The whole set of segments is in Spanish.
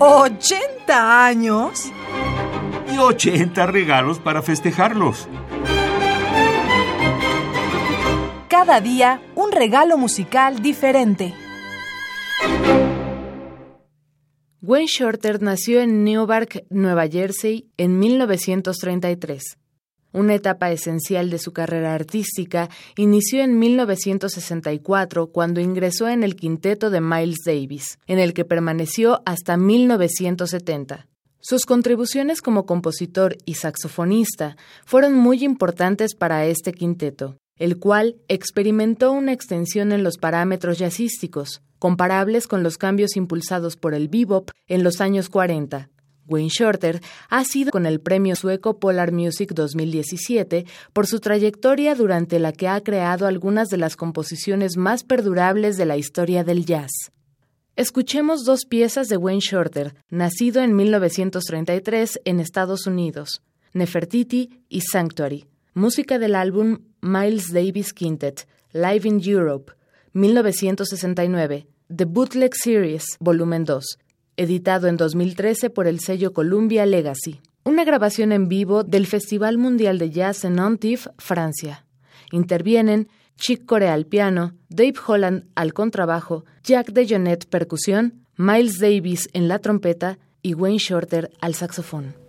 ¿80 años? Y 80 regalos para festejarlos. Cada día un regalo musical diferente. Wayne Shorter nació en Newark, Nueva Jersey, en 1933. Una etapa esencial de su carrera artística inició en 1964 cuando ingresó en el quinteto de Miles Davis, en el que permaneció hasta 1970. Sus contribuciones como compositor y saxofonista fueron muy importantes para este quinteto, el cual experimentó una extensión en los parámetros jazzísticos, comparables con los cambios impulsados por el bebop en los años 40, Wayne Shorter ha sido con el premio sueco Polar Music 2017 por su trayectoria durante la que ha creado algunas de las composiciones más perdurables de la historia del jazz. Escuchemos dos piezas de Wayne Shorter, nacido en 1933 en Estados Unidos, Nefertiti y Sanctuary, música del álbum Miles Davis Quintet, Live in Europe, 1969, The Bootleg Series, volumen 2, editado en 2013 por el sello Columbia Legacy. Una grabación en vivo del Festival Mundial de Jazz en Antibes, Francia. Intervienen Chick Corea al piano, Dave Holland al contrabajo, Jack DeJohnette percusión, Miles Davis en la trompeta y Wayne Shorter al saxofón.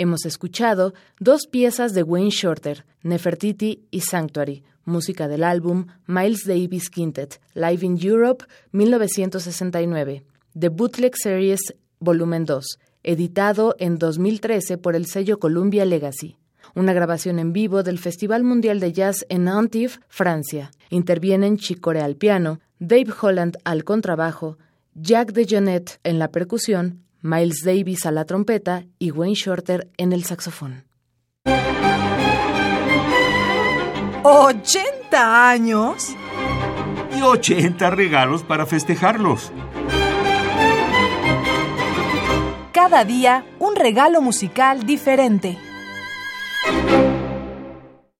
Hemos escuchado dos piezas de Wayne Shorter, Nefertiti y Sanctuary, música del álbum Miles Davis Quintet, Live in Europe, 1969, The Bootleg Series Volumen 2, editado en 2013 por el sello Columbia Legacy. Una grabación en vivo del Festival Mundial de Jazz en Nantes, Francia. Intervienen Chicore al piano, Dave Holland al contrabajo, Jack DeJohnette en la percusión, Miles Davis a la trompeta y Wayne Shorter en el saxofón. 80 años y 80 regalos para festejarlos. Cada día un regalo musical diferente.